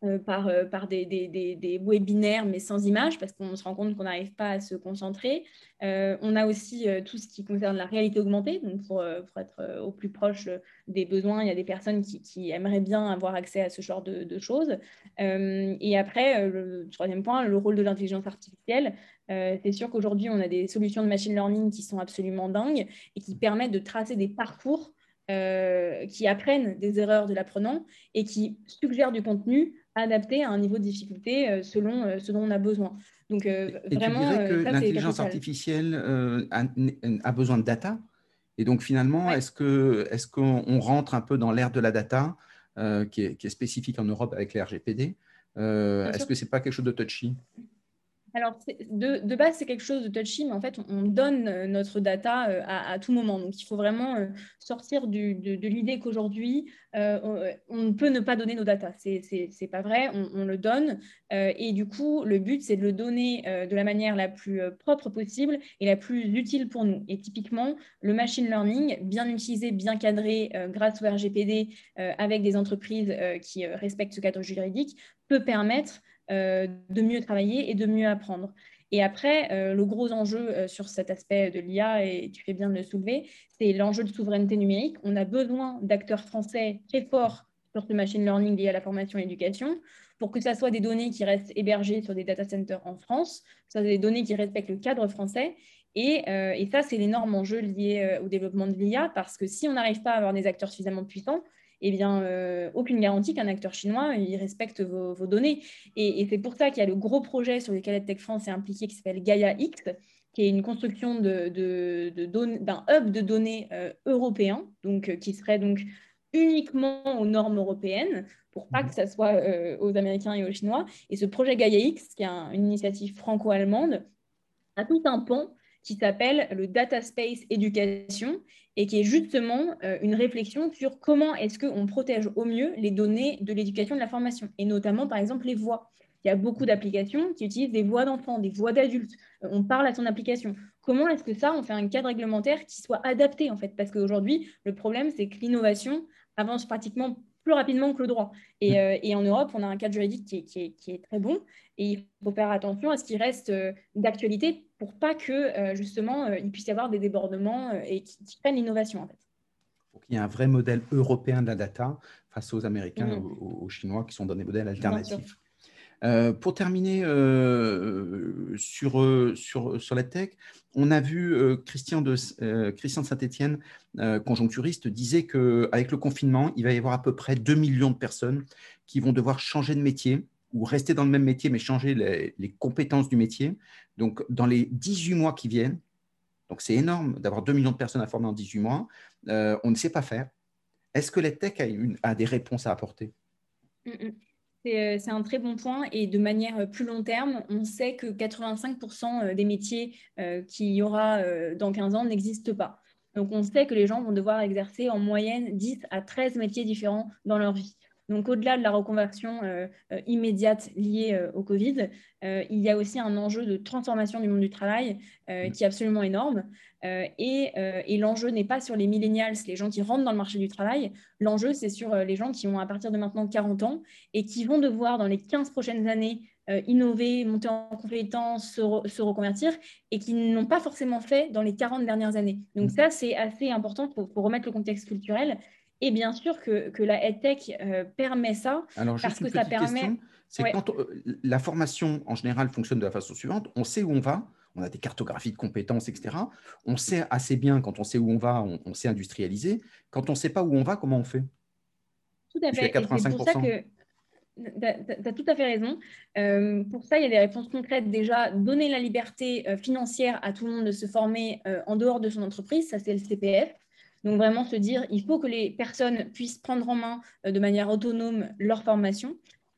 euh, par, euh, par des, des, des, webinaires, mais sans images, parce qu'on se rend compte qu'on n'arrive pas à se concentrer. Euh, on a aussi tout ce qui concerne la réalité augmentée, donc pour, pour être au plus proche des besoins, il y a des personnes qui, qui aimeraient bien avoir accès à ce genre de, de choses. et après, le troisième point, le rôle de l'intelligence artificielle. c'est sûr qu'aujourd'hui, on a des solutions de machine learning qui sont absolument dingues et qui permettent de tracer des parcours qui apprennent des erreurs de l'apprenant et qui suggèrent du contenu adapté à un niveau de difficulté euh, selon euh, ce dont on a besoin. Donc, euh, et vraiment, tu dirais que l'intelligence artificielle a, besoin de data? Et donc, finalement, est-ce qu'on est qu'on rentre un peu dans l'ère de la data qui, est, qui, est, spécifique en Europe avec les RGPD Est-ce que ce n'est pas quelque chose de touchy? Alors, de, base, c'est quelque chose de touchy, mais en fait, on, donne euh, notre data euh, à, tout moment. Donc, il faut vraiment euh, sortir de, l'idée qu'aujourd'hui, on, peut ne pas donner nos data. Ce n'est pas vrai, on, le donne. et du coup, le but, c'est de le donner de la manière la plus propre possible et la plus utile pour nous. Et typiquement, le machine learning, bien utilisé, bien cadré grâce au RGPD avec des entreprises qui respectent ce cadre juridique, peut permettre de mieux travailler et de mieux apprendre. Et après, euh, le gros enjeu euh, sur cet aspect de l'IA, et tu fais bien de le soulever, c'est l'enjeu de souveraineté numérique. On a besoin d'acteurs français très forts sur ce machine learning lié à la formation et l'éducation pour que ça soit des données qui restent hébergées sur des data centers en France, que ce soit des données qui respectent le cadre français. Et, et ça, c'est l'énorme enjeu lié au développement de l'IA, parce que si on n'arrive pas à avoir des acteurs suffisamment puissants, eh bien, euh, aucune garantie qu'un acteur chinois il respecte vos, données. Et, c'est pour ça qu'il y a le gros projet sur lequel Tech France est impliqué qui s'appelle Gaia X, qui est une construction d'un de, hub de données euh, européen, donc, euh, qui serait donc uniquement aux normes européennes pour pas mhm. que ça soit aux Américains et aux Chinois. Et ce projet Gaia X, qui est une initiative franco-allemande, a tout un pont qui s'appelle le Data Space Education et qui est justement euh, une réflexion sur comment est-ce qu'on protège au mieux les données de l'éducation et de la formation, et notamment par exemple les voix. Il y a beaucoup d'applications qui utilisent des voix d'enfants, des voix d'adultes. Euh, on parle à son application. Comment est-ce que ça, on fait un cadre réglementaire qui soit adapté en fait? Parce qu'aujourd'hui, le problème, c'est que l'innovation avance pratiquement plus rapidement que le droit. Et, mm. euh, et, en Europe, on a un cadre juridique qui est, qui est, qui est, très bon et il faut faire attention à ce qu'il reste d'actualité pour pas que euh, justement il puisse y avoir des débordements et qui, prennent l'innovation en fait. Il y a un vrai modèle européen de la data face aux Américains, mm. aux, aux, Chinois qui sont dans des modèles alternatifs. Euh, pour terminer euh, sur, euh, sur, sur la tech, on a vu Christian de, Christian Saint-Etienne, conjoncturiste, disait qu'avec le confinement, il va y avoir à peu près 2 millions de personnes qui vont devoir changer de métier ou rester dans le même métier, mais changer les, compétences du métier. Donc, dans les 18 mois qui viennent, donc c'est énorme d'avoir 2 millions de personnes à former en 18 mois, on ne sait pas faire. Est-ce que la tech a, a des réponses à apporter? Mm, mm. Euh, c'est un très bon point et de manière euh, plus long terme, on sait que 85% euh, des métiers qu'il y aura dans 15 ans n'existent pas. Donc on sait que les gens vont devoir exercer en moyenne 10 à 13 métiers différents dans leur vie. Donc, au-delà de la reconversion immédiate liée au Covid, il y a aussi un enjeu de transformation du monde du travail mmh. qui est absolument énorme. et, et l'enjeu n'est pas sur les millennials, les gens qui rentrent dans le marché du travail. L'enjeu, c'est sur les gens qui ont à partir de maintenant 40 ans et qui vont devoir, dans les 15 prochaines années, euh, innover, monter en compétences, se, reconvertir, et qui n'ont pas forcément fait dans les 40 dernières années. Donc mm. ça, c'est assez important pour, remettre le contexte culturel. Et bien sûr que, que la EdTech euh, permet ça, Alors, parce que ça permet... C'est quand euh, la formation, en général, fonctionne de la façon suivante. On sait où on va, on a des cartographies de compétences, etc. On sait assez bien, quand on sait où on va, on, sait industrialiser. Quand on ne sait pas où on va, comment on fait? Tout à fait. c'est pour ça que tu as, tout à fait raison. Euh, pour ça, il y a des réponses concrètes. Déjà, donner la liberté euh, financière à tout le monde de se former euh, en dehors de son entreprise, ça c'est le CPF. Donc vraiment se dire, il faut que les personnes puissent prendre en main de manière autonome leur formation.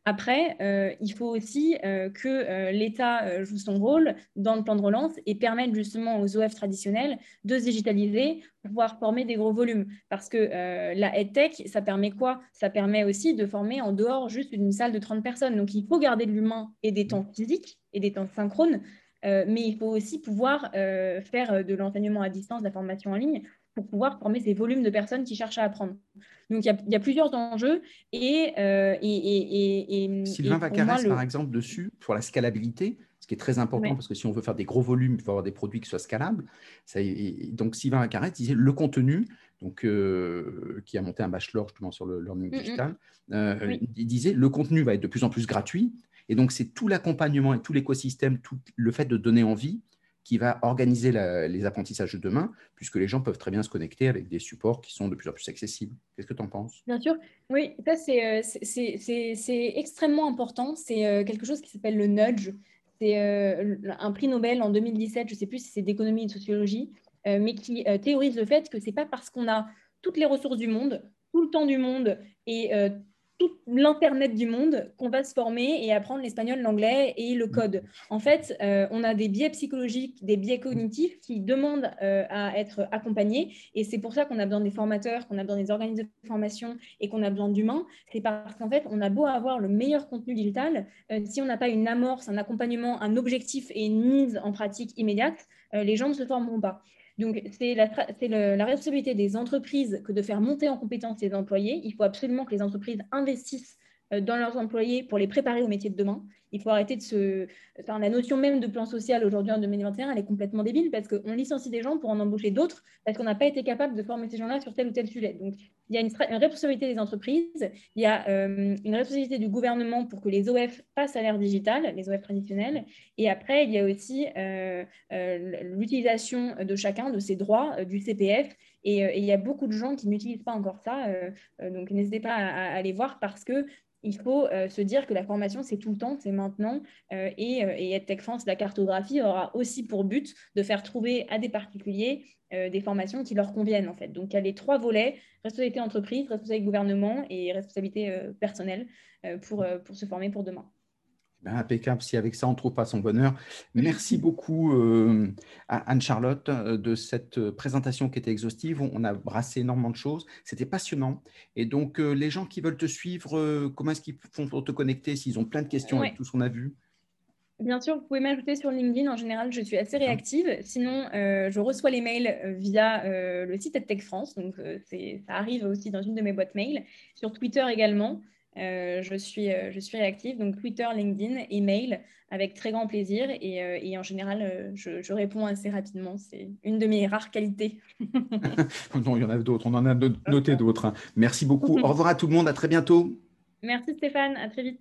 Après, euh, il faut aussi euh, que euh, l'État joue son rôle dans le plan de relance et permette justement aux OF traditionnels de se digitaliser pour pouvoir former des gros volumes. Parce que la EdTech, ça permet quoi? Ça permet aussi de former en dehors juste d'une salle de 30 personnes. Donc, il faut garder de l'humain et des temps physiques et des temps synchrones, mais il faut aussi pouvoir faire de l'enseignement à distance, de la formation en ligne pour pouvoir former ces volumes de personnes qui cherchent à apprendre. Donc, il y a, plusieurs enjeux. Et, euh, et, Sylvain Vacarès, par exemple, dessus, pour la scalabilité, ce qui est très important, parce que si on veut faire des gros volumes, il faut avoir des produits qui soient scalables. Ça, donc, Sylvain Vacarès disait le contenu, donc, euh, qui a monté un bachelor justement sur le learning mm, digital, euh, il disait le contenu va être de plus en plus gratuit. Et donc, c'est tout l'accompagnement et tout l'écosystème, tout le fait de donner envie qui va organiser les apprentissages de demain, puisque les gens peuvent très bien se connecter avec des supports qui sont de plus en plus accessibles. Qu'est-ce que tu en penses? Bien sûr, oui, ça c'est euh, extrêmement important. C'est euh, quelque chose qui s'appelle le nudge. C'est euh, un prix Nobel en 2017, je ne sais plus si c'est d'économie et de sociologie, mais qui théorise le fait que ce n'est pas parce qu'on a toutes les ressources du monde, tout le temps du monde et tout l'Internet du monde qu'on va se former et apprendre l'espagnol, l'anglais et le code. En fait, euh, on a des biais psychologiques, des biais cognitifs qui demandent euh, à être accompagnés. Et c'est pour ça qu'on a besoin des formateurs, qu'on a besoin des organismes de formation et qu'on a besoin d'humains. C'est parce qu'en fait, on a beau avoir le meilleur contenu digital, euh, si on n'a pas une amorce, un accompagnement, un objectif et une mise en pratique immédiate, les gens ne se formeront pas. Donc, c'est la, la, responsabilité des entreprises que de faire monter en compétence les employés. Il faut absolument que les entreprises investissent dans leurs employés pour les préparer au métier de demain. Il faut arrêter de se... La notion même de plan social aujourd'hui en 2021, elle est complètement débile parce qu'on licencie des gens pour en embaucher d'autres parce qu'on n'a pas été capable de former ces gens-là sur tel ou tel sujet. Donc, il y a une, responsabilité des entreprises, il y a euh, une responsabilité du gouvernement pour que les OF passent à l'ère digitale, les OF traditionnels. Et après, il y a aussi euh, l'utilisation de chacun de ses droits du CPF. Et, il y a beaucoup de gens qui n'utilisent pas encore ça. donc, n'hésitez pas à, aller voir parce que il faut euh, se dire que la formation, c'est tout le temps, c'est maintenant. Euh, et, euh, et EdTech France, la cartographie, aura aussi pour but de faire trouver à des particuliers des formations qui leur conviennent, en fait. Donc, il y a les trois volets, responsabilité entreprise, responsabilité gouvernement et responsabilité personnelle pour, pour se former pour demain. Ben, impeccable, si avec ça on ne trouve pas son bonheur. Merci beaucoup euh, à Anne-Charlotte euh, de cette euh, présentation qui était exhaustive. On a brassé énormément de choses. C'était passionnant. Et donc, les gens qui veulent te suivre, comment est-ce qu'ils font pour te connecter s'ils ont plein de questions avec tout ce qu'on a vu? Bien sûr, vous pouvez m'ajouter sur LinkedIn. En général, je suis assez réactive. Sinon, je reçois les mails via le site EdTech France. Donc, ça arrive aussi dans une de mes boîtes mail. Sur Twitter également. Euh, je, suis, euh, je suis réactive, donc Twitter, LinkedIn, email, avec très grand plaisir. Et, euh, et en général, je, réponds assez rapidement. C'est une de mes rares qualités. non, il y en a d'autres. On en a noté d'autres. Hein. Merci beaucoup. Au revoir à tout le monde. À très bientôt. Merci Stéphane. À très vite.